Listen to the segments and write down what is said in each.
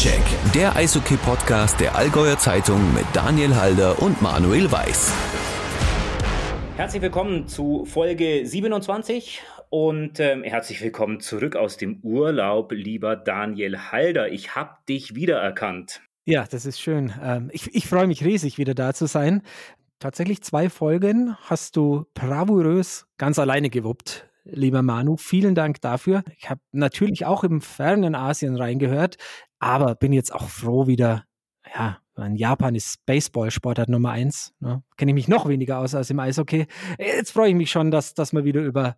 Faktencheck, der Eishockey-Podcast der Allgäuer Zeitung mit Daniel Halder und Manuel Weiß. Herzlich willkommen zu Folge 27 und ähm, herzlich willkommen zurück aus dem Urlaub, lieber Daniel Halder. Ich habe dich wiedererkannt. Ja, das ist schön. Ähm, ich, ich freue mich riesig, wieder da zu sein. Tatsächlich zwei Folgen hast du bravourös ganz alleine gewuppt lieber Manu. Vielen Dank dafür. Ich habe natürlich auch im fernen Asien reingehört, aber bin jetzt auch froh wieder, ja, in Japan ist Baseball Sportart Nummer eins. Ne? Kenne ich mich noch weniger aus als im Eishockey. Jetzt freue ich mich schon, dass, dass wir wieder über,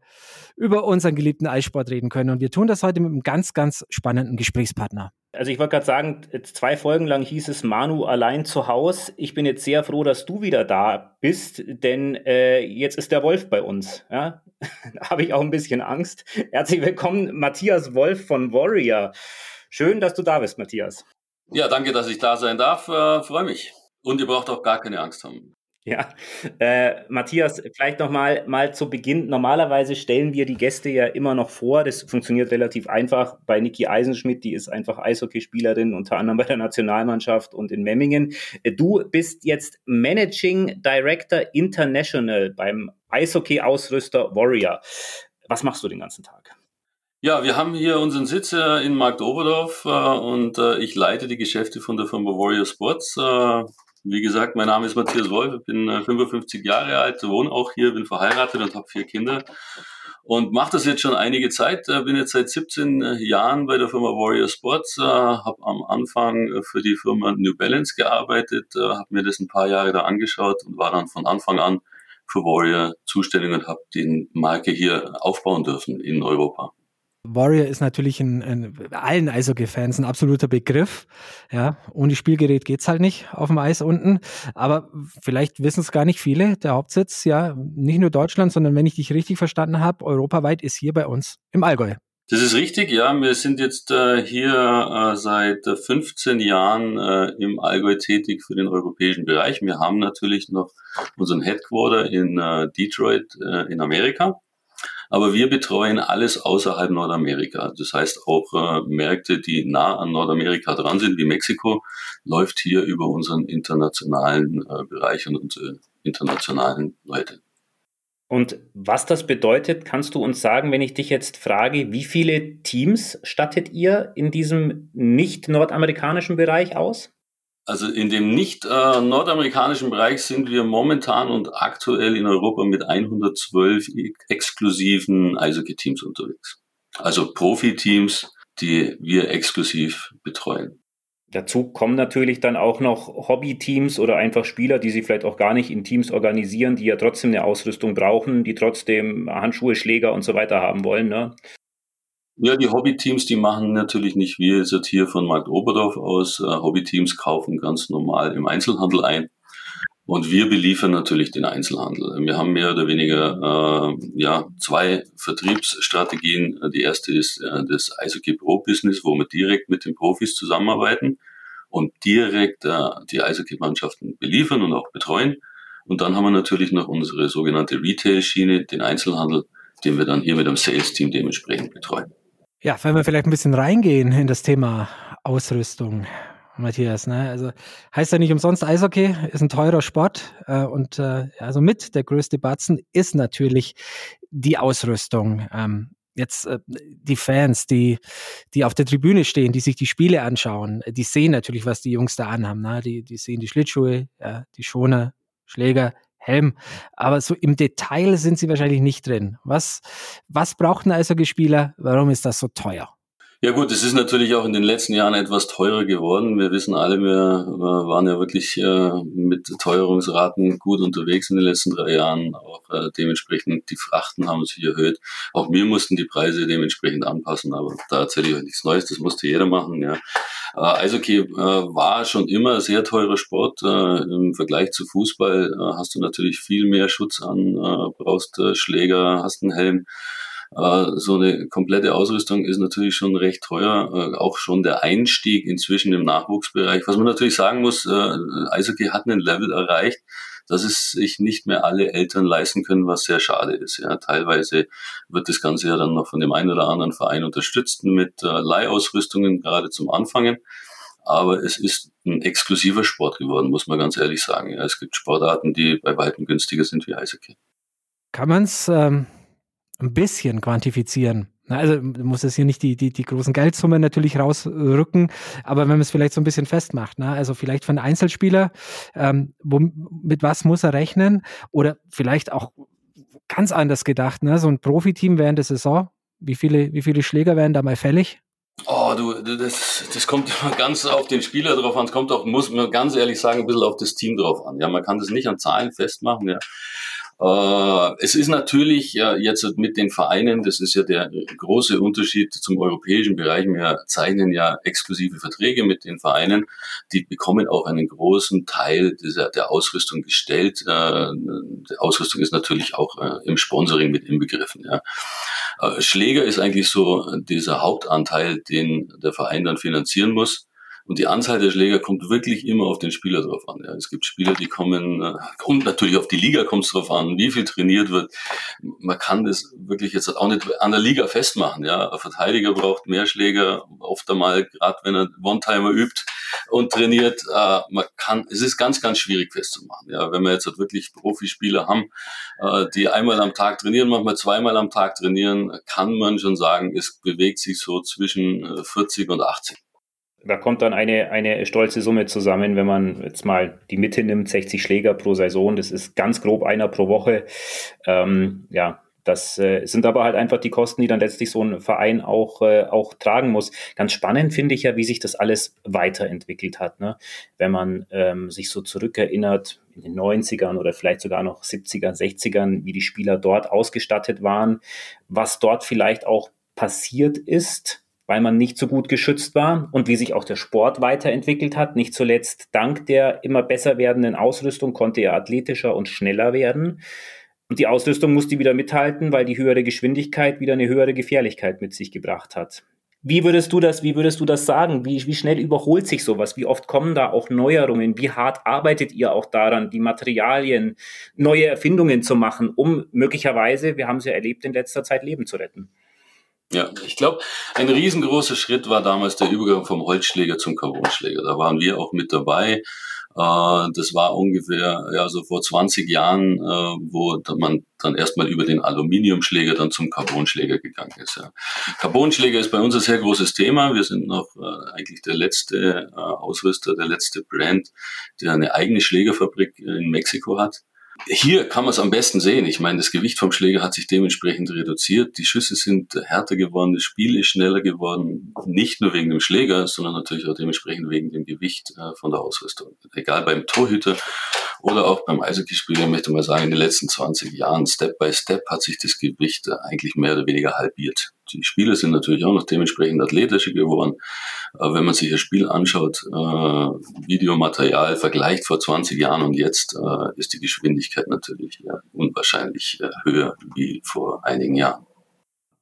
über unseren geliebten Eissport reden können. Und wir tun das heute mit einem ganz, ganz spannenden Gesprächspartner. Also ich wollte gerade sagen, zwei Folgen lang hieß es Manu allein zu Haus. Ich bin jetzt sehr froh, dass du wieder da bist, denn äh, jetzt ist der Wolf bei uns. Ja? da habe ich auch ein bisschen Angst. Herzlich willkommen, Matthias Wolf von Warrior. Schön, dass du da bist, Matthias. Ja, danke, dass ich da sein darf. Äh, Freue mich. Und ihr braucht auch gar keine Angst haben. Ja, äh, Matthias, vielleicht noch mal, mal zu Beginn. Normalerweise stellen wir die Gäste ja immer noch vor. Das funktioniert relativ einfach bei Niki Eisenschmidt. Die ist einfach Eishockeyspielerin, unter anderem bei der Nationalmannschaft und in Memmingen. Äh, du bist jetzt Managing Director International beim Eishockey-Ausrüster Warrior. Was machst du den ganzen Tag? Ja, wir haben hier unseren Sitz äh, in Marktoberdorf äh, und äh, ich leite die Geschäfte von der Firma Warrior Sports. Äh, wie gesagt, mein Name ist Matthias Wolf, ich bin 55 äh, Jahre alt, wohne auch hier, bin verheiratet und habe vier Kinder und mache das jetzt schon einige Zeit. Äh, bin jetzt seit 17 Jahren bei der Firma Warrior Sports, habe am Anfang für die Firma New Balance gearbeitet, habe mir das ein paar Jahre da angeschaut und war dann von Anfang an für Warrior zuständig und habe die Marke hier aufbauen dürfen in Europa. Warrior ist natürlich in, in allen Eishockey-Fans ein absoluter Begriff. Ja, ohne Spielgerät geht's halt nicht auf dem Eis unten. Aber vielleicht wissen es gar nicht viele. Der Hauptsitz, ja, nicht nur Deutschland, sondern wenn ich dich richtig verstanden habe, europaweit ist hier bei uns im Allgäu. Das ist richtig, ja. Wir sind jetzt äh, hier äh, seit 15 Jahren äh, im Allgäu tätig für den europäischen Bereich. Wir haben natürlich noch unseren Headquarter in äh, Detroit äh, in Amerika. Aber wir betreuen alles außerhalb Nordamerika. Das heißt auch äh, Märkte, die nah an Nordamerika dran sind, wie Mexiko, läuft hier über unseren internationalen äh, Bereich und unsere internationalen Leute. Und was das bedeutet, kannst du uns sagen, wenn ich dich jetzt frage, wie viele Teams stattet ihr in diesem nicht nordamerikanischen Bereich aus? Also in dem nicht äh, nordamerikanischen Bereich sind wir momentan und aktuell in Europa mit 112 exklusiven Eishockey-Teams unterwegs. Also Profiteams, die wir exklusiv betreuen. Dazu kommen natürlich dann auch noch Hobby-Teams oder einfach Spieler, die sich vielleicht auch gar nicht in Teams organisieren, die ja trotzdem eine Ausrüstung brauchen, die trotzdem Handschuhe, Schläger und so weiter haben wollen. Ne? Ja, die Hobbyteams, die machen natürlich nicht wie jetzt hier von Markt Oberdorf aus. Äh, Hobbyteams kaufen ganz normal im Einzelhandel ein. Und wir beliefern natürlich den Einzelhandel. Wir haben mehr oder weniger äh, ja, zwei Vertriebsstrategien. Die erste ist äh, das Eishockey Pro Business, wo wir direkt mit den Profis zusammenarbeiten und direkt äh, die Eishockey-Mannschaften beliefern und auch betreuen. Und dann haben wir natürlich noch unsere sogenannte Retail-Schiene, den Einzelhandel, den wir dann hier mit dem Sales-Team dementsprechend betreuen. Ja, wenn wir vielleicht ein bisschen reingehen in das Thema Ausrüstung, Matthias. Ne? Also heißt ja nicht umsonst Eishockey, ist ein teurer Sport äh, und äh, also mit der größte Batzen ist natürlich die Ausrüstung. Ähm, jetzt äh, die Fans, die, die auf der Tribüne stehen, die sich die Spiele anschauen, die sehen natürlich, was die Jungs da anhaben. Ne? Die, die sehen die Schlittschuhe, ja, die Schoner, Schläger, Helm. Aber so im Detail sind sie wahrscheinlich nicht drin. Was, was braucht ein Eishockeyspieler? Warum ist das so teuer? Ja gut, es ist natürlich auch in den letzten Jahren etwas teurer geworden. Wir wissen alle, wir waren ja wirklich äh, mit Teuerungsraten gut unterwegs in den letzten drei Jahren. Auch äh, dementsprechend die Frachten haben sich erhöht. Auch wir mussten die Preise dementsprechend anpassen, aber da erzähle ich euch nichts Neues, das musste jeder machen. Ja. Äh, Eishockey äh, war schon immer ein sehr teurer Sport. Äh, Im Vergleich zu Fußball äh, hast du natürlich viel mehr Schutz an, äh, brauchst äh, Schläger, hast einen Helm. So eine komplette Ausrüstung ist natürlich schon recht teuer, äh, auch schon der Einstieg inzwischen im Nachwuchsbereich. Was man natürlich sagen muss, äh, Eishockey hat einen Level erreicht, dass es sich nicht mehr alle Eltern leisten können, was sehr schade ist. Ja, teilweise wird das Ganze ja dann noch von dem einen oder anderen Verein unterstützt mit Leihausrüstungen, gerade zum Anfangen. aber es ist ein exklusiver Sport geworden, muss man ganz ehrlich sagen. Ja, es gibt Sportarten, die bei weitem günstiger sind wie Eishockey. Kann man es ähm, ein bisschen quantifizieren? Also muss es hier nicht die, die, die großen Geldsummen natürlich rausrücken, aber wenn man es vielleicht so ein bisschen festmacht, ne? also vielleicht für einen Einzelspieler, ähm, wo, mit was muss er rechnen oder vielleicht auch ganz anders gedacht, ne? so ein Profiteam während der Saison, wie viele, wie viele Schläger werden da mal fällig? Oh, du, das, das kommt ganz auf den Spieler drauf an. Es kommt auch, muss man ganz ehrlich sagen, ein bisschen auf das Team drauf an. Ja, man kann das nicht an Zahlen festmachen. Ja. Äh, es ist natürlich jetzt mit den Vereinen, das ist ja der große Unterschied zum europäischen Bereich. Wir zeichnen ja exklusive Verträge mit den Vereinen. Die bekommen auch einen großen Teil dieser, der Ausrüstung gestellt. Äh, die Ausrüstung ist natürlich auch äh, im Sponsoring mit inbegriffen. Ja. Schläger ist eigentlich so dieser Hauptanteil, den der Verein dann finanzieren muss. Und die Anzahl der Schläger kommt wirklich immer auf den Spieler drauf an. Ja. Es gibt Spieler, die kommen, äh, und natürlich auf die Liga kommt es drauf an, wie viel trainiert wird. Man kann das wirklich jetzt auch nicht an der Liga festmachen. Ja. Ein Verteidiger braucht mehr Schläger, oft einmal, gerade wenn er One-Timer übt und trainiert. Äh, man kann, es ist ganz, ganz schwierig festzumachen. Ja. Wenn wir jetzt halt wirklich Profispieler haben, äh, die einmal am Tag trainieren, manchmal zweimal am Tag trainieren, kann man schon sagen, es bewegt sich so zwischen 40 und 80 da kommt dann eine, eine stolze Summe zusammen, wenn man jetzt mal die Mitte nimmt, 60 Schläger pro Saison, das ist ganz grob einer pro Woche. Ähm, ja, das äh, sind aber halt einfach die Kosten, die dann letztlich so ein Verein auch, äh, auch tragen muss. Ganz spannend finde ich ja, wie sich das alles weiterentwickelt hat. Ne? Wenn man ähm, sich so zurückerinnert in den 90ern oder vielleicht sogar noch 70ern, 60ern, wie die Spieler dort ausgestattet waren, was dort vielleicht auch passiert ist weil man nicht so gut geschützt war und wie sich auch der Sport weiterentwickelt hat. Nicht zuletzt dank der immer besser werdenden Ausrüstung konnte er athletischer und schneller werden. Und die Ausrüstung musste wieder mithalten, weil die höhere Geschwindigkeit wieder eine höhere Gefährlichkeit mit sich gebracht hat. Wie würdest du das, wie würdest du das sagen? Wie, wie schnell überholt sich sowas? Wie oft kommen da auch Neuerungen? Wie hart arbeitet ihr auch daran, die Materialien, neue Erfindungen zu machen, um möglicherweise, wir haben es ja erlebt, in letzter Zeit Leben zu retten? Ja, ich glaube, ein riesengroßer Schritt war damals der Übergang vom Holzschläger zum Carbonschläger. Da waren wir auch mit dabei. Äh, das war ungefähr ja so vor 20 Jahren, äh, wo man dann erstmal über den Aluminiumschläger dann zum Carbonschläger gegangen ist. Ja. Carbonschläger ist bei uns ein sehr großes Thema. Wir sind noch äh, eigentlich der letzte Ausrüster, der letzte Brand, der eine eigene Schlägerfabrik in Mexiko hat. Hier kann man es am besten sehen. Ich meine, das Gewicht vom Schläger hat sich dementsprechend reduziert. Die Schüsse sind härter geworden, das Spiel ist schneller geworden. Nicht nur wegen dem Schläger, sondern natürlich auch dementsprechend wegen dem Gewicht äh, von der Ausrüstung. Egal beim Torhüter oder auch beim Eishockeyspieler, möchte man sagen, in den letzten 20 Jahren, Step by Step, hat sich das Gewicht äh, eigentlich mehr oder weniger halbiert. Die Spieler sind natürlich auch noch dementsprechend athletischer geworden. Aber wenn man sich das Spiel anschaut, äh, Videomaterial vergleicht vor 20 Jahren und jetzt, äh, ist die Geschwindigkeit natürlich ja, unwahrscheinlich äh, höher wie vor einigen Jahren.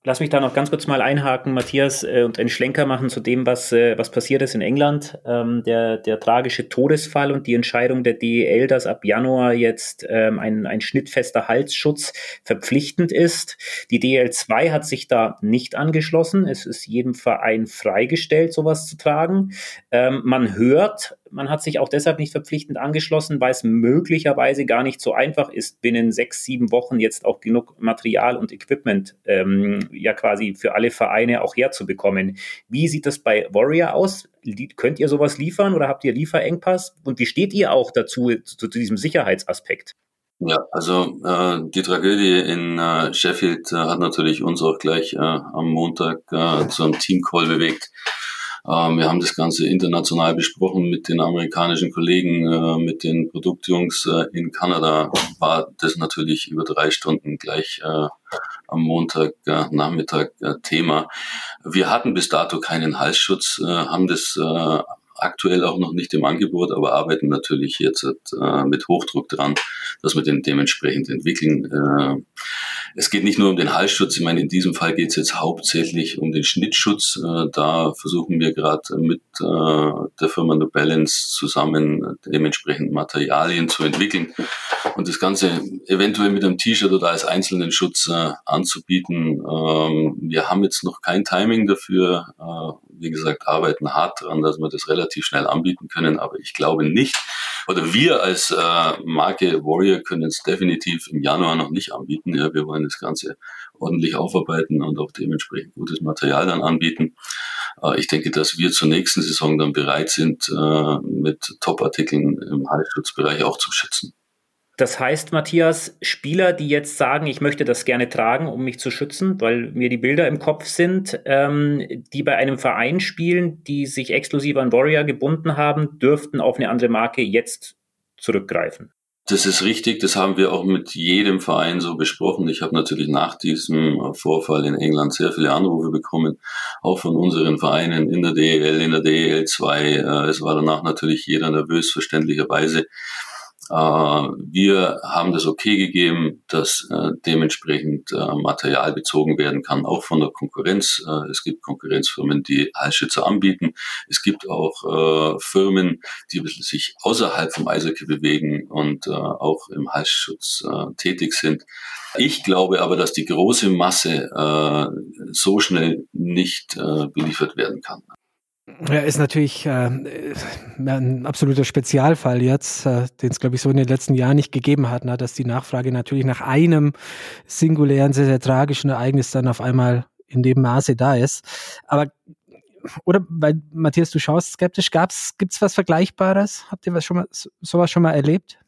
Lass mich da noch ganz kurz mal einhaken, Matthias, äh, und einen Schlenker machen zu dem, was, äh, was passiert ist in England. Ähm, der, der tragische Todesfall und die Entscheidung der DEL, dass ab Januar jetzt ähm, ein, ein schnittfester Halsschutz verpflichtend ist. Die DEL 2 hat sich da nicht angeschlossen. Es ist jedem Verein freigestellt, sowas zu tragen. Ähm, man hört man hat sich auch deshalb nicht verpflichtend angeschlossen, weil es möglicherweise gar nicht so einfach ist, binnen sechs, sieben Wochen jetzt auch genug Material und Equipment ähm, ja quasi für alle Vereine auch herzubekommen. Wie sieht das bei Warrior aus? Könnt ihr sowas liefern oder habt ihr Lieferengpass? Und wie steht ihr auch dazu, zu, zu diesem Sicherheitsaspekt? Ja, also äh, die Tragödie in äh, Sheffield äh, hat natürlich uns auch gleich äh, am Montag äh, zu einem Teamcall bewegt. Ähm, wir haben das Ganze international besprochen mit den amerikanischen Kollegen, äh, mit den Produktjungs äh, in Kanada. War das natürlich über drei Stunden gleich äh, am Montag Nachmittag Thema. Wir hatten bis dato keinen Halsschutz, haben das aktuell auch noch nicht im Angebot, aber arbeiten natürlich jetzt äh, mit Hochdruck dran, dass wir den dementsprechend entwickeln. Äh, es geht nicht nur um den Halsschutz, ich meine, in diesem Fall geht es jetzt hauptsächlich um den Schnittschutz. Äh, da versuchen wir gerade mit äh, der Firma No Balance zusammen dementsprechend Materialien zu entwickeln und das Ganze eventuell mit einem T-Shirt oder als einzelnen Schutz äh, anzubieten. Ähm, wir haben jetzt noch kein Timing dafür. Wie gesagt, arbeiten hart daran, dass wir das relativ schnell anbieten können, aber ich glaube nicht, oder wir als Marke Warrior können es definitiv im Januar noch nicht anbieten. Ja, wir wollen das Ganze ordentlich aufarbeiten und auch dementsprechend gutes Material dann anbieten. Äh, ich denke, dass wir zur nächsten Saison dann bereit sind, äh, mit Top-Artikeln im Halsschutzbereich auch zu schützen. Das heißt, Matthias, Spieler, die jetzt sagen, ich möchte das gerne tragen, um mich zu schützen, weil mir die Bilder im Kopf sind, ähm, die bei einem Verein spielen, die sich exklusiv an Warrior gebunden haben, dürften auf eine andere Marke jetzt zurückgreifen. Das ist richtig, das haben wir auch mit jedem Verein so besprochen. Ich habe natürlich nach diesem Vorfall in England sehr viele Anrufe bekommen, auch von unseren Vereinen in der DEL, in der DEL 2. Äh, es war danach natürlich jeder nervös, verständlicherweise. Äh, wir haben das okay gegeben, dass äh, dementsprechend äh, Material bezogen werden kann, auch von der Konkurrenz. Es gibt Konkurrenzfirmen, die Halsschützer anbieten. Es gibt auch Firmen, die sich außerhalb vom Eishockey bewegen und auch im Halsschutz tätig sind. Ich glaube aber, dass die große Masse so schnell nicht beliefert werden kann. Ja, ist natürlich äh, ein absoluter Spezialfall jetzt, äh, den es, glaube ich, so in den letzten Jahren nicht gegeben hat, na, dass die Nachfrage natürlich nach einem singulären, sehr, sehr tragischen Ereignis dann auf einmal in dem Maße da ist. Aber oder weil Matthias, du schaust skeptisch, gab's, gibt's was Vergleichbares? Habt ihr was schon mal sowas schon mal erlebt?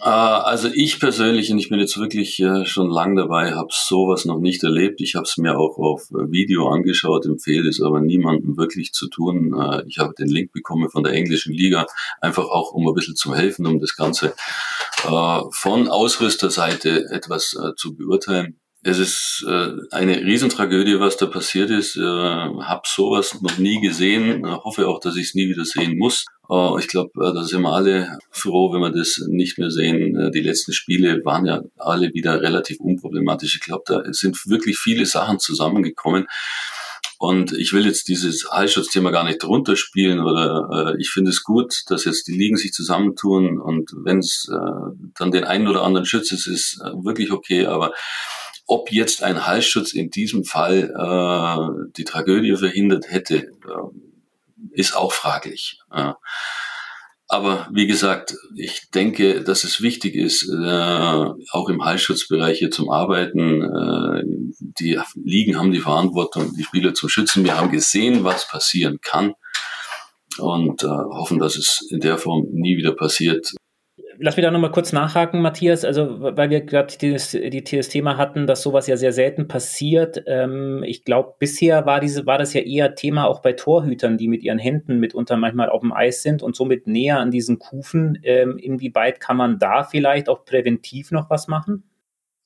Äh, also ich persönlich, und ich bin jetzt wirklich äh, schon lang dabei, habe sowas noch nicht erlebt. Ich habe es mir auch auf Video angeschaut, empfehle es aber niemandem wirklich zu tun. Äh, ich habe den Link bekommen von der englischen Liga, einfach auch um ein bisschen zu helfen, um das Ganze von Ausrüsterseite etwas zu beurteilen. Es ist äh, eine Riesentragödie, was da passiert ist. Äh, hab sowas noch nie gesehen. Äh, hoffe auch, dass ich es nie wieder sehen muss. Äh, ich glaube, äh, da sind wir alle froh, wenn wir das nicht mehr sehen. Äh, die letzten Spiele waren ja alle wieder relativ unproblematisch. Ich glaube, da sind wirklich viele Sachen zusammengekommen. Und ich will jetzt dieses Heilschutzthema gar nicht runterspielen oder äh, ich finde es gut, dass jetzt die Ligen sich zusammentun und wenn es äh, dann den einen oder anderen schützt, ist es wirklich okay, aber ob jetzt ein Halsschutz in diesem Fall äh, die Tragödie verhindert hätte, äh, ist auch fraglich. Äh, aber wie gesagt, ich denke, dass es wichtig ist, äh, auch im Halsschutzbereich hier zum Arbeiten. Äh, die Ligen haben die Verantwortung, die Spieler zu schützen. Wir haben gesehen, was passieren kann und äh, hoffen, dass es in der Form nie wieder passiert lass mich da nochmal kurz nachhaken, Matthias. Also, weil wir gerade das, die, das Thema hatten, dass sowas ja sehr selten passiert. Ähm, ich glaube, bisher war, diese, war das ja eher Thema auch bei Torhütern, die mit ihren Händen mitunter manchmal auf dem Eis sind und somit näher an diesen Kufen. Ähm, inwieweit kann man da vielleicht auch präventiv noch was machen?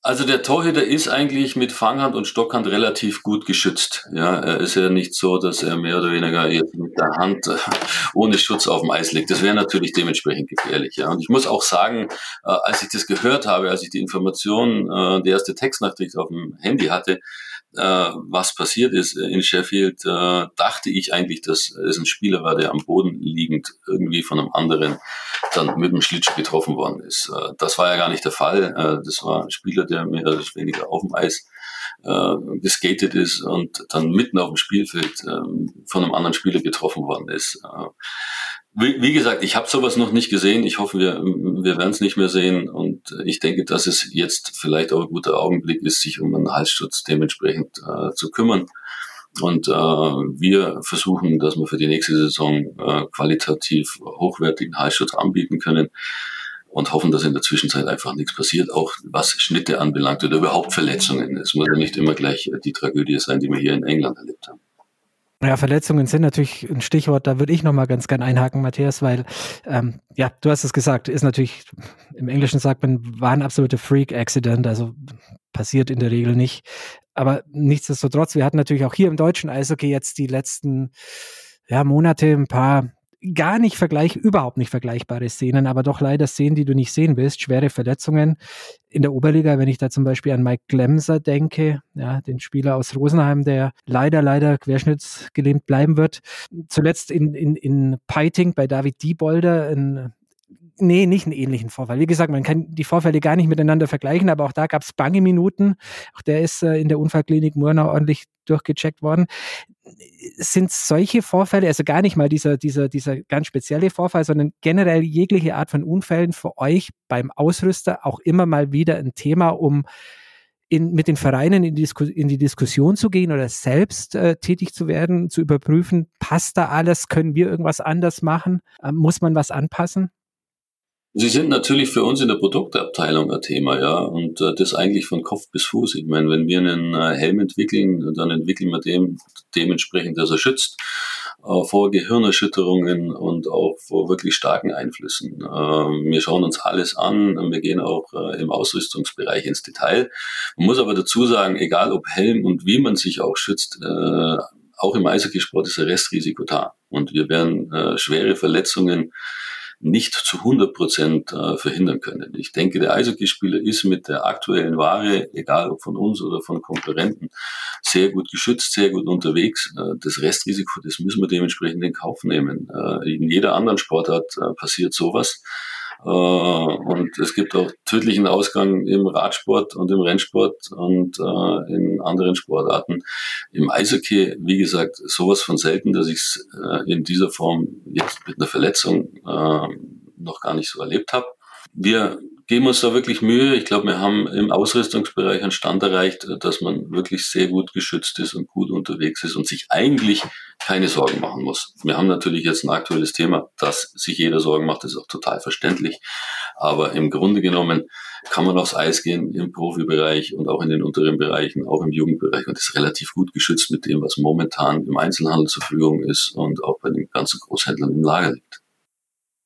Also der Torhüter ist eigentlich mit Fanghand und Stockhand relativ gut geschützt. Ja, er ist ja nicht so, dass er mehr oder weniger jetzt mit der Hand äh, ohne Schutz auf dem Eis liegt. Das wäre natürlich dementsprechend gefährlich. Ja, und ich muss auch sagen, äh, als ich das gehört habe, als ich die Information, äh, die erste Textnachricht auf dem Handy hatte, was passiert ist in Sheffield, äh, dachte ich eigentlich, dass es ein Spieler war, der am Boden liegend irgendwie von einem anderen dann mit dem Schlitsch getroffen worden ist. Äh, das war ja gar nicht der Fall. Äh, das war ein Spieler, der mehr oder weniger auf dem Eis äh, geskatet ist und dann mitten auf dem Spielfeld äh, von einem anderen Spieler getroffen worden ist. Äh, wie, wie gesagt, ich habe sowas noch nicht gesehen. Ich hoffe, wir, wir werden es nicht mehr sehen. Und ich denke, dass es jetzt vielleicht auch ein guter Augenblick ist, sich um einen Halsschutz dementsprechend äh, zu kümmern. Und äh, wir versuchen, dass wir für die nächste Saison äh, qualitativ hochwertigen Halsschutz anbieten können und hoffen, dass in der Zwischenzeit einfach nichts passiert, auch was Schnitte anbelangt oder überhaupt Verletzungen. Es muss ja nicht immer gleich die Tragödie sein, die wir hier in England erlebt haben. Ja, Verletzungen sind natürlich ein Stichwort, da würde ich nochmal ganz gern einhaken, Matthias, weil, ähm, ja, du hast es gesagt, ist natürlich, im Englischen sagt man, war ein absoluter Freak-Accident, also passiert in der Regel nicht. Aber nichtsdestotrotz, wir hatten natürlich auch hier im deutschen Eishockey jetzt die letzten ja, Monate ein paar gar nicht vergleich, überhaupt nicht vergleichbare Szenen, aber doch leider Szenen, die du nicht sehen willst, schwere Verletzungen in der Oberliga, wenn ich da zum Beispiel an Mike Glemser denke, ja, den Spieler aus Rosenheim, der leider, leider querschnittsgelähmt bleiben wird. Zuletzt in, in, in Piting bei David Diebolder, ein Nee, nicht einen ähnlichen Vorfall. Wie gesagt, man kann die Vorfälle gar nicht miteinander vergleichen, aber auch da gab es bange Minuten. Auch der ist äh, in der Unfallklinik Murnau ordentlich durchgecheckt worden. Sind solche Vorfälle, also gar nicht mal dieser, dieser, dieser ganz spezielle Vorfall, sondern generell jegliche Art von Unfällen für euch beim Ausrüster auch immer mal wieder ein Thema, um in, mit den Vereinen in die, Disku in die Diskussion zu gehen oder selbst äh, tätig zu werden, zu überprüfen, passt da alles, können wir irgendwas anders machen, ähm, muss man was anpassen? Sie sind natürlich für uns in der Produktabteilung ein Thema, ja, und äh, das eigentlich von Kopf bis Fuß. Ich meine, wenn wir einen äh, Helm entwickeln, dann entwickeln wir dem dementsprechend, dass er schützt äh, vor Gehirnerschütterungen und auch vor wirklich starken Einflüssen. Äh, wir schauen uns alles an, wir gehen auch äh, im Ausrüstungsbereich ins Detail. Man muss aber dazu sagen, egal ob Helm und wie man sich auch schützt, äh, auch im Eishockeysport ist ein Restrisiko da. Und wir werden äh, schwere Verletzungen nicht zu 100 Prozent äh, verhindern können. Ich denke, der Eishockeyspieler ist mit der aktuellen Ware, egal ob von uns oder von Konkurrenten, sehr gut geschützt, sehr gut unterwegs. Äh, das Restrisiko, das müssen wir dementsprechend in Kauf nehmen. Äh, in jeder anderen Sportart passiert sowas. Äh, und es gibt auch tödlichen Ausgang im Radsport und im Rennsport und äh, in anderen Sportarten. Im Eishockey, wie gesagt, sowas von selten, dass ich es äh, in dieser Form jetzt mit einer Verletzung noch gar nicht so erlebt habe. Wir geben uns da wirklich Mühe. Ich glaube, wir haben im Ausrüstungsbereich einen Stand erreicht, dass man wirklich sehr gut geschützt ist und gut unterwegs ist und sich eigentlich keine Sorgen machen muss. Wir haben natürlich jetzt ein aktuelles Thema, dass sich jeder Sorgen macht, ist auch total verständlich. Aber im Grunde genommen kann man aufs Eis gehen im Profibereich und auch in den unteren Bereichen, auch im Jugendbereich und ist relativ gut geschützt mit dem, was momentan im Einzelhandel zur Verfügung ist und auch bei den ganzen Großhändlern im Lager liegt.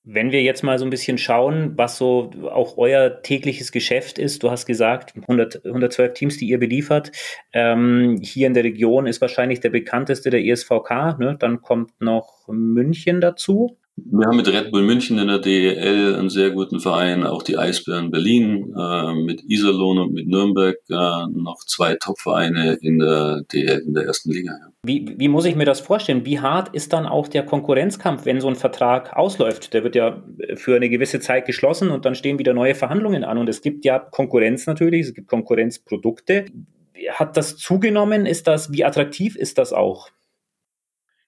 Wenn wir jetzt mal so ein bisschen schauen, was so auch euer tägliches Geschäft ist, du hast gesagt, 100, 112 Teams, die ihr beliefert. Ähm, hier in der Region ist wahrscheinlich der bekannteste der ESVK. Ne? Dann kommt noch München dazu. Wir haben mit Red Bull München in der DEL einen sehr guten Verein, auch die Eisbären Berlin, äh, mit Iserlohn und mit Nürnberg äh, noch zwei Top-Vereine in der DEL, in der ersten Liga. Ja. Wie, wie muss ich mir das vorstellen? Wie hart ist dann auch der Konkurrenzkampf, wenn so ein Vertrag ausläuft? Der wird ja für eine gewisse Zeit geschlossen und dann stehen wieder neue Verhandlungen an. Und es gibt ja Konkurrenz natürlich, es gibt Konkurrenzprodukte. Hat das zugenommen? Ist das, wie attraktiv ist das auch?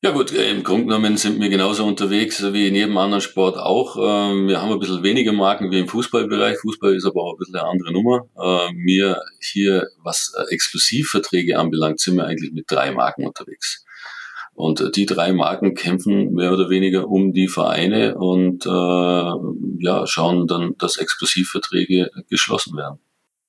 Ja gut, äh, im Grunde genommen sind wir genauso unterwegs wie in jedem anderen Sport auch. Ähm, wir haben ein bisschen weniger Marken wie im Fußballbereich. Fußball ist aber auch ein bisschen eine andere Nummer. Wir hier, was äh, Exklusivverträge anbelangt, sind wir eigentlich mit drei Marken unterwegs. Und äh, die drei Marken kämpfen mehr oder weniger um die Vereine und ja, schauen dann, dass Exklusivverträge geschlossen werden.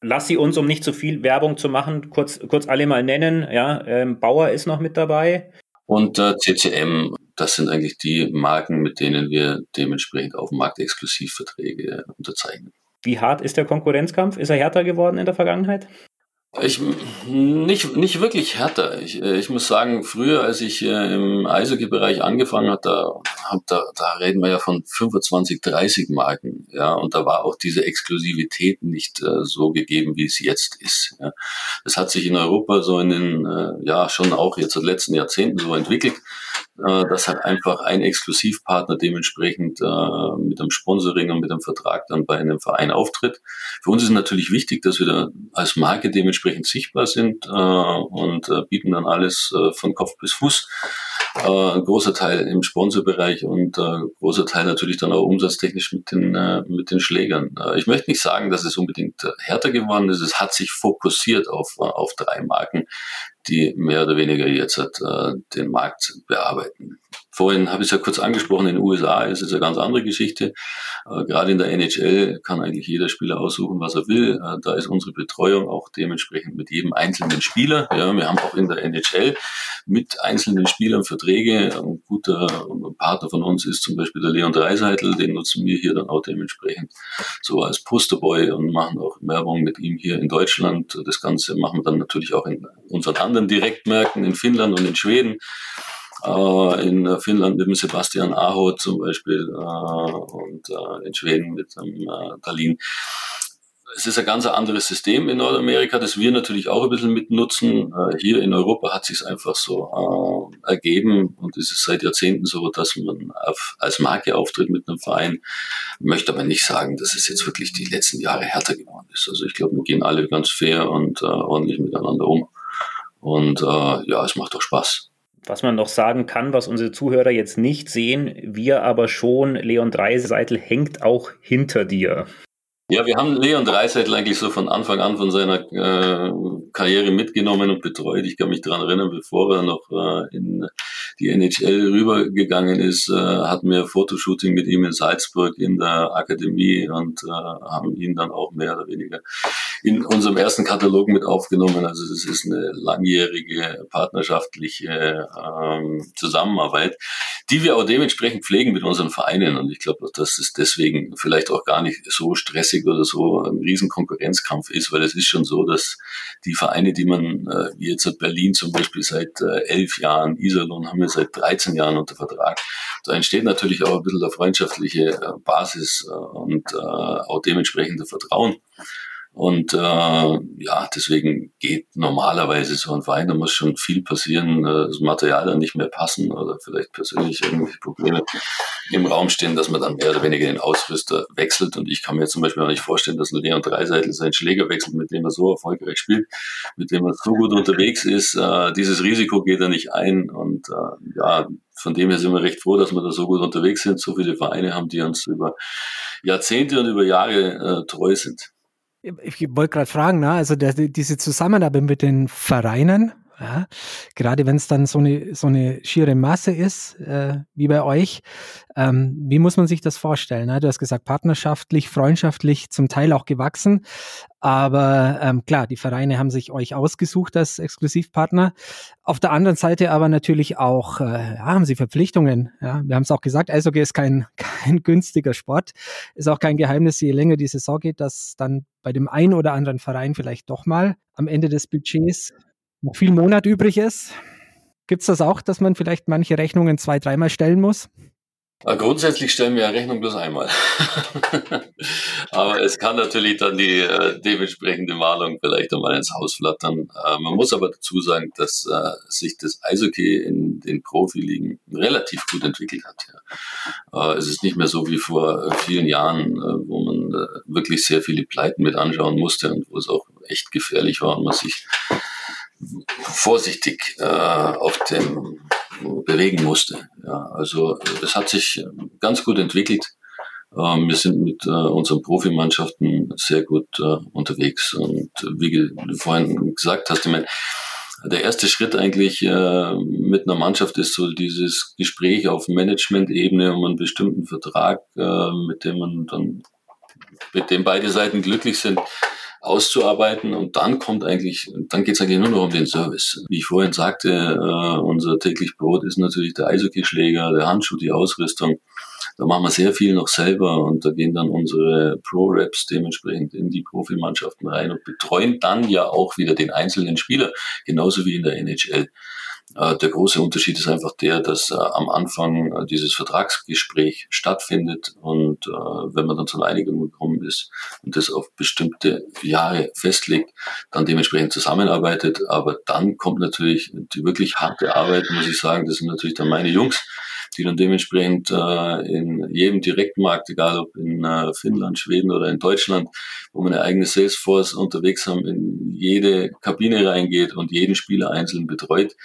Lass sie uns, um nicht zu viel Werbung zu machen, kurz, kurz alle mal nennen. Ja, ähm, Bauer ist noch mit dabei. Und äh, CCM, das sind eigentlich die Marken, mit denen wir dementsprechend auf dem Markt Exklusivverträge unterzeichnen. Wie hart ist der Konkurrenzkampf? Ist er härter geworden in der Vergangenheit? Ich, nicht, nicht wirklich härter. Ich, äh, ich muss sagen, früher, als ich im Eishockey-Bereich angefangen habe, da, da, da reden wir ja von 25, 30 Marken. Ja, und da war auch diese Exklusivität nicht äh, so gegeben, wie es jetzt ist. Ja. Das hat sich in Europa so in den, äh, ja, schon auch jetzt in den letzten Jahrzehnten so entwickelt, dass halt einfach ein Exklusivpartner dementsprechend äh, mit einem Sponsoring und mit einem Vertrag dann bei einem Verein auftritt. Für uns ist natürlich wichtig, dass wir da als Marke dementsprechend entsprechend sichtbar sind äh, und äh, bieten dann alles äh, von Kopf bis Fuß. Äh, ein großer Teil im Sponsorbereich und äh, großer Teil natürlich dann auch umsatztechnisch mit den, äh, mit den Schlägern. Äh, ich möchte nicht sagen, dass es unbedingt äh, härter geworden ist. Es hat sich fokussiert auf, äh, auf drei Marken, die mehr oder weniger jetzt äh, den Markt bearbeiten. Vorhin habe ich es ja kurz angesprochen, in den USA ist es eine ganz andere Geschichte. Äh, gerade in der NHL kann eigentlich jeder Spieler aussuchen, was er will. Äh, da ist unsere Betreuung auch dementsprechend mit jedem einzelnen Spieler. Ja, wir haben auch in der NHL mit einzelnen Spielern Verträge. Ein guter Partner von uns ist zum Beispiel der Leon Dreiseitel, den nutzen wir hier dann auch dementsprechend so als Posterboy und machen auch Werbung mit ihm hier in Deutschland. Das Ganze machen wir dann natürlich auch in unseren anderen Direktmärkten in Finnland und in Schweden. Äh, in Finnland mit dem Sebastian Aho zum Beispiel äh, und äh, in Schweden mit dem äh, Dalin es ist ein ganz anderes System in Nordamerika, das wir natürlich auch ein bisschen mitnutzen. Äh, hier in Europa hat sich einfach so äh, ergeben und es ist seit Jahrzehnten so, dass man auf, als Marke auftritt mit einem Verein. Möchte aber nicht sagen, dass es jetzt wirklich die letzten Jahre härter geworden ist. Also ich glaube, wir gehen alle ganz fair und äh, ordentlich miteinander um. Und äh, ja, es macht auch Spaß. Was man noch sagen kann, was unsere Zuhörer jetzt nicht sehen, wir aber schon, Leon Dreiseitel hängt auch hinter dir. Ja, wir haben Leon Dreiseitel eigentlich so von Anfang an von seiner äh, Karriere mitgenommen und betreut. Ich kann mich daran erinnern, bevor er noch äh, in die NHL rübergegangen ist, äh, hatten wir Fotoshooting mit ihm in Salzburg in der Akademie und äh, haben ihn dann auch mehr oder weniger in unserem ersten Katalog mit aufgenommen. Also das ist eine langjährige partnerschaftliche ähm, Zusammenarbeit, die wir auch dementsprechend pflegen mit unseren Vereinen. Und ich glaube, dass es deswegen vielleicht auch gar nicht so stressig oder so ein riesen Konkurrenzkampf ist, weil es ist schon so, dass die Vereine, die man, äh, wie jetzt hat Berlin zum Beispiel seit äh, elf Jahren, Iserlohn haben wir seit 13 Jahren unter Vertrag, da entsteht natürlich auch ein bisschen der freundschaftliche äh, Basis äh, und äh, auch dementsprechende Vertrauen. Und äh, ja, deswegen geht normalerweise so ein Verein, da muss schon viel passieren, äh, das Material dann nicht mehr passen oder vielleicht persönlich irgendwelche Probleme im Raum stehen, dass man dann mehr oder weniger den Ausrüster wechselt. Und ich kann mir zum Beispiel auch nicht vorstellen, dass ein Leon Dreiseitel seinen Schläger wechselt, mit dem er so erfolgreich spielt, mit dem er so gut unterwegs ist. Äh, dieses Risiko geht er nicht ein. Und äh, ja, von dem her sind wir recht froh, dass wir da so gut unterwegs sind. So viele Vereine haben, die uns über Jahrzehnte und über Jahre äh, treu sind. Ich wollte gerade fragen, ne? also der, diese Zusammenarbeit mit den Vereinen, ja, gerade wenn es dann so eine, so eine schiere Masse ist, äh, wie bei euch, ähm, wie muss man sich das vorstellen? Ne? Du hast gesagt, partnerschaftlich, freundschaftlich, zum Teil auch gewachsen. Aber ähm, klar, die Vereine haben sich euch ausgesucht als Exklusivpartner. Auf der anderen Seite aber natürlich auch, äh, ja, haben sie Verpflichtungen. Ja? Wir haben es auch gesagt, Eishockey ist kein, kein günstiger Sport. Ist auch kein Geheimnis, je länger die Saison geht, dass dann bei dem einen oder anderen Verein vielleicht doch mal am Ende des Budgets noch viel Monat übrig ist. Gibt es das auch, dass man vielleicht manche Rechnungen zwei, dreimal stellen muss? Grundsätzlich stellen wir ja Rechnung bloß einmal. aber es kann natürlich dann die äh, dementsprechende Mahnung vielleicht einmal ins Haus flattern. Äh, man muss aber dazu sagen, dass äh, sich das Eishockey in den Profiligen relativ gut entwickelt hat. Ja. Äh, es ist nicht mehr so wie vor äh, vielen Jahren, äh, wo man wirklich sehr viele Pleiten mit anschauen musste und wo es auch echt gefährlich war und man sich vorsichtig äh, auf dem bewegen musste. Ja, also es hat sich ganz gut entwickelt. Ähm, wir sind mit äh, unseren Profimannschaften sehr gut äh, unterwegs. Und wie du vorhin gesagt hast, ich meine, der erste Schritt eigentlich äh, mit einer Mannschaft ist so dieses Gespräch auf Management-Ebene um einen bestimmten Vertrag, äh, mit dem man dann, mit dem beide Seiten glücklich sind, auszuarbeiten und dann kommt eigentlich, dann geht es eigentlich nur noch um den Service. Wie ich vorhin sagte, äh, unser täglich Brot ist natürlich der Eishockeyschläger, der Handschuh, die Ausrüstung. Da machen wir sehr viel noch selber und da gehen dann unsere Pro-Raps dementsprechend in die Profimannschaften rein und betreuen dann ja auch wieder den einzelnen Spieler, genauso wie in der NHL. Äh, der große Unterschied ist einfach der, dass äh, am Anfang äh, dieses Vertragsgespräch stattfindet und wenn man dann zur Einigung gekommen ist und das auf bestimmte Jahre festlegt, dann dementsprechend zusammenarbeitet. Aber dann kommt natürlich die wirklich harte Arbeit, muss ich sagen. Das sind natürlich dann meine Jungs, die dann dementsprechend in jedem Direktmarkt, egal ob in Finnland, Schweden oder in Deutschland, wo wir eine eigene Salesforce unterwegs haben, in jede Kabine reingeht und jeden Spieler einzeln betreut.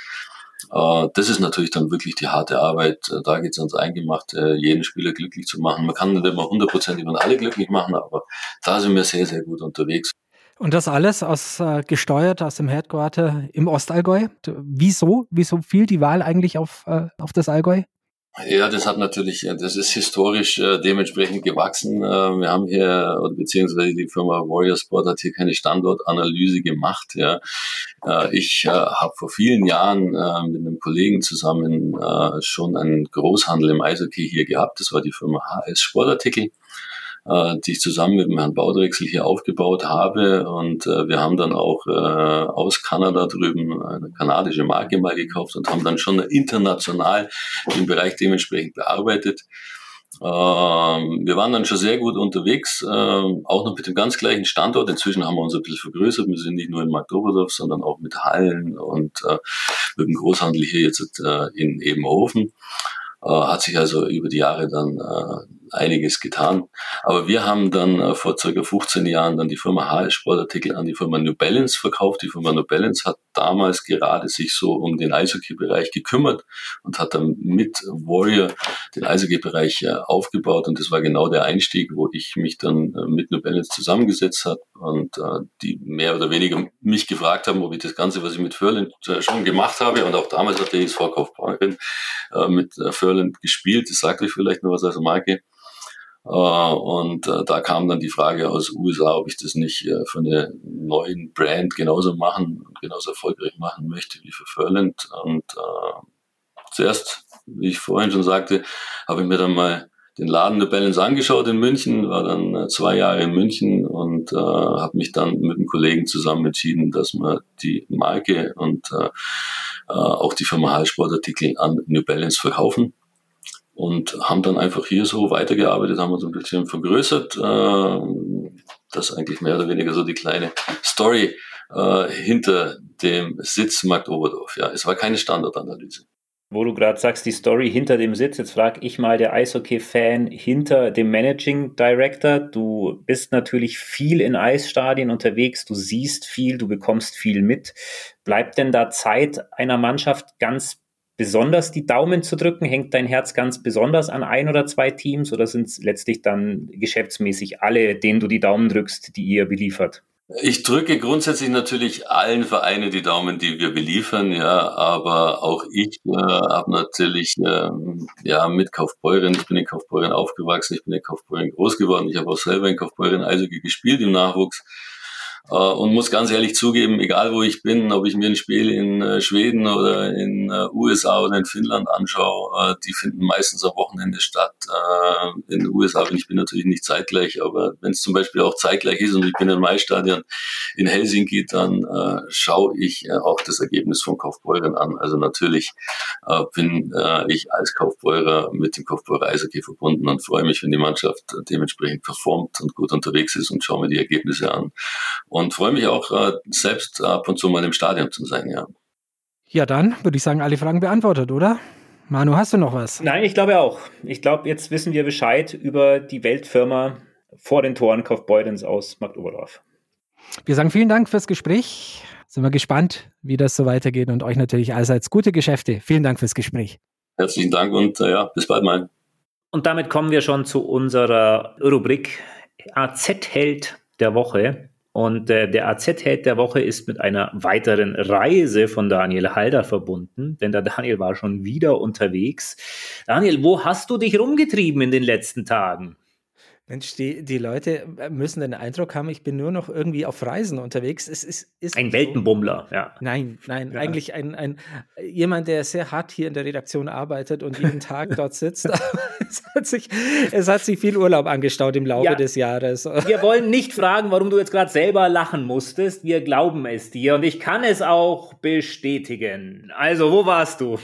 Äh, das ist natürlich dann wirklich die harte Arbeit. Äh, da geht es ans Eingemachte, jeden Spieler glücklich zu machen. Man kann nicht immer hundertprozentig und alle glücklich machen, aber da sind wir sehr, sehr gut unterwegs. Und das alles aus, äh, gesteuert aus dem Headquarter im Ostallgäu. Wieso? Wieso fiel die Wahl eigentlich auf, äh, auf das Allgäu? Ja, das hat natürlich, äh, das ist historisch äh, dementsprechend gewachsen. Äh, wir haben hier, beziehungsweise die Firma Warrior Sport hat hier keine Standortanalyse gemacht. Ja. Ich habe vor vielen Jahren mit einem Kollegen zusammen schon einen Großhandel im Eishockey hier gehabt. Das war die Firma HS Sportartikel. Äh, die ich zusammen mit dem Herrn Baudrechsel hier aufgebaut habe. Und äh, wir haben dann auch äh, aus Kanada drüben eine kanadische Marke mal gekauft und haben dann schon international den Bereich dementsprechend bearbeitet. Ähm, wir waren dann schon sehr gut unterwegs, ähm, auch noch mit dem ganz gleichen Standort. Inzwischen haben wir uns ein bisschen vergrößert. Wir sind nicht nur in Magdoberdorf, sondern auch mit Hallen und äh, mit dem Großhandel hier jetzt äh, in Ebenhofen. Äh, hat sich also über die Jahre dann äh, einiges getan. Aber wir haben dann äh, vor circa 15 Jahren dann die Firma HS Sportartikel an die Firma New Balance verkauft. Die Firma New Balance hat damals gerade sich so um den Eishockey-Bereich gekümmert und hat dann mit Warrior den Eishockey-Bereich äh, aufgebaut. Und das war genau der Einstieg, wo ich mich dann äh, mit New Balance zusammengesetzt habe und die mehr oder weniger mich gefragt haben, ob ich das Ganze, was ich mit Furland schon gemacht habe und auch damals hat der ISV Kaufbeuren äh, mit Furland gespielt. Das sagt euch vielleicht noch was als Marke. Äh, und äh, da kam dann die Frage aus USA, ob ich das nicht äh, für eine neuen Brand genauso machen, genauso erfolgreich machen möchte wie für Furland. Und äh, zuerst, wie ich vorhin schon sagte, habe ich mir dann mal den Laden The Balance angeschaut in München, war dann zwei Jahre in München und äh, habe mich dann mit einem Kollegen zusammen entschieden, dass wir die Marke und äh, auch die Firma Hallsportartikel an New Balance verkaufen und haben dann einfach hier so weitergearbeitet, haben uns ein bisschen vergrößert. Äh, das ist eigentlich mehr oder weniger so die kleine Story äh, hinter dem Sitz Markt Oberdorf. Ja, es war keine Standardanalyse. Wo du gerade sagst, die Story hinter dem Sitz, jetzt frage ich mal der Eishockey-Fan hinter dem Managing Director. Du bist natürlich viel in Eisstadien unterwegs, du siehst viel, du bekommst viel mit. Bleibt denn da Zeit einer Mannschaft ganz besonders die Daumen zu drücken? Hängt dein Herz ganz besonders an ein oder zwei Teams oder sind es letztlich dann geschäftsmäßig alle, denen du die Daumen drückst, die ihr beliefert? Ich drücke grundsätzlich natürlich allen Vereinen die Daumen, die wir beliefern, ja, aber auch ich äh, habe natürlich ähm, ja mit Kaufbeuren, ich bin in Kaufbeuren aufgewachsen, ich bin in Kaufbeuren groß geworden, ich habe auch selber in Kaufbeuren Eishockey gespielt im Nachwuchs äh, und muss ganz ehrlich zugeben, egal wo ich bin, ob ich mir ein Spiel in äh, Schweden oder in äh, USA oder in Finnland anschaue, die finden meistens am Wochenende statt. In den USA bin ich bin natürlich nicht zeitgleich, aber wenn es zum Beispiel auch zeitgleich ist und ich bin im Maistadion in Helsinki, dann schaue ich auch das Ergebnis von Kaufbeuren an. Also natürlich bin ich als Kaufbeurer mit dem Kaufbeurer Eishockey verbunden und freue mich, wenn die Mannschaft dementsprechend performt und gut unterwegs ist und schaue mir die Ergebnisse an und freue mich auch äh, selbst ab und zu mal im Stadion zu sein, ja. Ja, dann würde ich sagen, alle Fragen beantwortet, oder? Manu, hast du noch was? Nein, ich glaube auch. Ich glaube, jetzt wissen wir Bescheid über die Weltfirma vor den Toren Kaufbeutens aus Magdoberdorf. Wir sagen vielen Dank fürs Gespräch. Sind wir gespannt, wie das so weitergeht und euch natürlich allseits gute Geschäfte. Vielen Dank fürs Gespräch. Herzlichen Dank und äh, ja, bis bald mal. Und damit kommen wir schon zu unserer Rubrik AZ-Held der Woche. Und äh, der AZ-Held der Woche ist mit einer weiteren Reise von Daniel Halder verbunden, denn der Daniel war schon wieder unterwegs. Daniel, wo hast du dich rumgetrieben in den letzten Tagen? Mensch, die, die Leute müssen den Eindruck haben, ich bin nur noch irgendwie auf Reisen unterwegs. Es ist, ist ein Weltenbummler, ja. Nein, nein, ja. eigentlich ein, ein jemand, der sehr hart hier in der Redaktion arbeitet und jeden Tag dort sitzt. es, hat sich, es hat sich viel Urlaub angestaut im Laufe ja. des Jahres. Wir wollen nicht fragen, warum du jetzt gerade selber lachen musstest. Wir glauben es dir und ich kann es auch bestätigen. Also, wo warst du?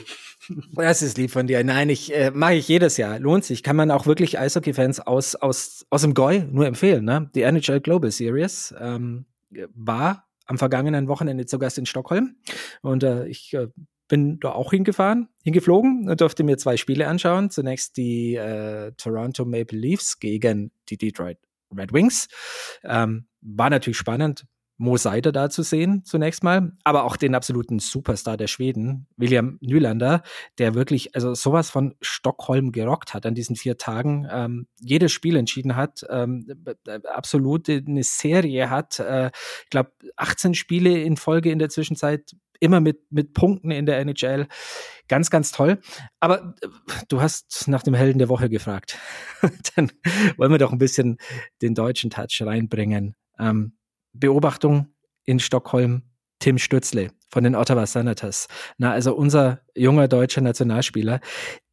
Das ist lieb von dir. Nein, ich äh, mache ich jedes Jahr. Lohnt sich. Kann man auch wirklich Eishockey-Fans aus, aus, aus dem Goi nur empfehlen. Ne? Die NHL Global Series ähm, war am vergangenen Wochenende zu Gast in Stockholm. Und äh, ich äh, bin da auch hingefahren, hingeflogen und durfte mir zwei Spiele anschauen. Zunächst die äh, Toronto Maple Leafs gegen die Detroit Red Wings. Ähm, war natürlich spannend. Mo Seider da zu sehen, zunächst mal, aber auch den absoluten Superstar der Schweden, William Nylander, der wirklich also sowas von Stockholm gerockt hat an diesen vier Tagen, ähm, jedes Spiel entschieden hat, ähm, absolut eine Serie hat, äh, ich glaube 18 Spiele in Folge in der Zwischenzeit, immer mit, mit Punkten in der NHL. Ganz, ganz toll. Aber äh, du hast nach dem Helden der Woche gefragt. Dann wollen wir doch ein bisschen den deutschen Touch reinbringen. Ähm, Beobachtung in Stockholm. Tim Stützle von den Ottawa Senators. Na, also unser junger deutscher Nationalspieler,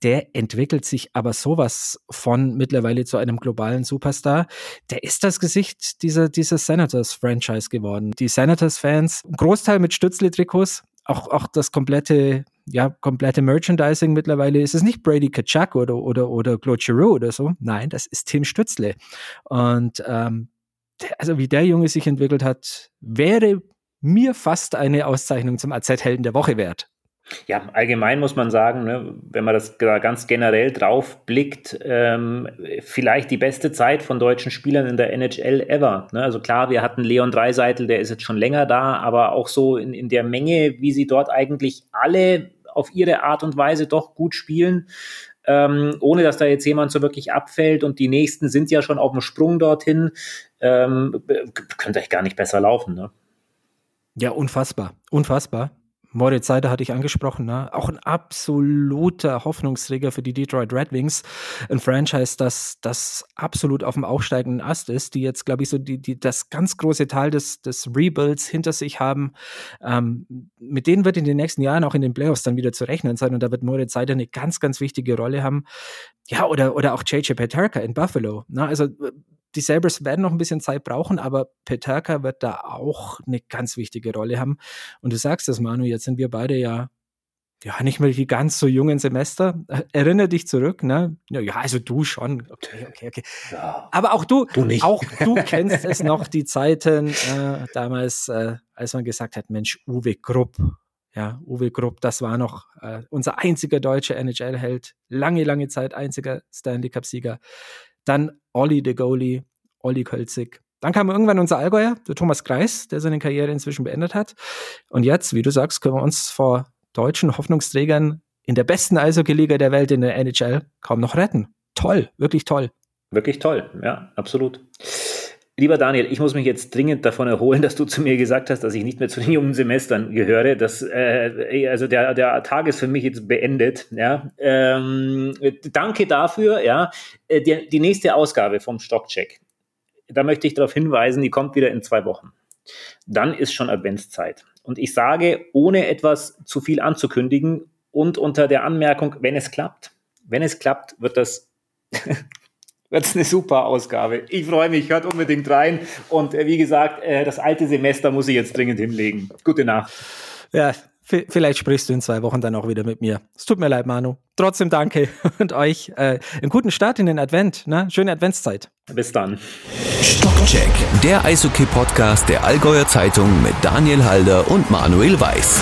der entwickelt sich aber sowas von mittlerweile zu einem globalen Superstar. Der ist das Gesicht dieser, dieser Senators-Franchise geworden. Die Senators-Fans, Großteil mit Stützle-Trikots, auch, auch das komplette ja, komplette Merchandising mittlerweile ist es nicht Brady Kachuk oder, oder, oder Claude Giroux oder so. Nein, das ist Tim Stützle. Und ähm, also wie der Junge sich entwickelt hat, wäre mir fast eine Auszeichnung zum AZ-Helden der Woche wert. Ja, allgemein muss man sagen, ne, wenn man das ganz generell drauf blickt, ähm, vielleicht die beste Zeit von deutschen Spielern in der NHL ever. Ne? Also klar, wir hatten Leon Dreiseitel, der ist jetzt schon länger da, aber auch so in, in der Menge, wie sie dort eigentlich alle auf ihre Art und Weise doch gut spielen. Ähm, ohne dass da jetzt jemand so wirklich abfällt und die nächsten sind ja schon auf dem Sprung dorthin, ähm, könnte echt gar nicht besser laufen. Ne? Ja, unfassbar, unfassbar. Moritz Seider hatte ich angesprochen, ne? auch ein absoluter Hoffnungsträger für die Detroit Red Wings. Ein Franchise, das, das absolut auf dem aufsteigenden Ast ist, die jetzt, glaube ich, so die, die, das ganz große Teil des, des Rebuilds hinter sich haben. Ähm, mit denen wird in den nächsten Jahren auch in den Playoffs dann wieder zu rechnen sein und da wird Moritz Seider eine ganz, ganz wichtige Rolle haben. Ja, oder, oder auch JJ Peterka in Buffalo. Ne? Also die Sabres werden noch ein bisschen Zeit brauchen, aber Peterka wird da auch eine ganz wichtige Rolle haben. Und du sagst das, Manu, jetzt sind wir beide ja ja, nicht mehr die ganz so jungen Semester. Erinnere dich zurück, ne? Ja, also du schon. Okay, okay, okay. Ja, Aber auch du, du nicht. auch du kennst es noch, die Zeiten äh, damals, äh, als man gesagt hat, Mensch, Uwe Grupp. Ja, Uwe Grupp, das war noch äh, unser einziger deutscher NHL-Held. Lange, lange Zeit einziger Stanley Cup-Sieger. Dann Olli de Goalie, Olli Kölzig. Dann kam irgendwann unser Allgäuer, der Thomas Kreis, der seine Karriere inzwischen beendet hat. Und jetzt, wie du sagst, können wir uns vor deutschen Hoffnungsträgern in der besten Eishockey-Liga der Welt in der NHL kaum noch retten. Toll, wirklich toll. Wirklich toll, ja, absolut. Lieber Daniel, ich muss mich jetzt dringend davon erholen, dass du zu mir gesagt hast, dass ich nicht mehr zu den jungen Semestern gehöre. Das, äh, also der, der Tag ist für mich jetzt beendet. Ja. Ähm, danke dafür. Ja. Äh, die, die nächste Ausgabe vom Stockcheck, da möchte ich darauf hinweisen, die kommt wieder in zwei Wochen. Dann ist schon Adventszeit. Und ich sage, ohne etwas zu viel anzukündigen und unter der Anmerkung, wenn es klappt, wenn es klappt, wird das wird es eine super Ausgabe. Ich freue mich, hört unbedingt rein. Und äh, wie gesagt, äh, das alte Semester muss ich jetzt dringend hinlegen. Gute Nacht. Ja, vielleicht sprichst du in zwei Wochen dann auch wieder mit mir. Es tut mir leid, Manu. Trotzdem danke und euch äh, einen guten Start in den Advent. Ne? Schöne Adventszeit. Bis dann. Stockcheck, der Eishockey-Podcast der Allgäuer Zeitung mit Daniel Halder und Manuel Weiß.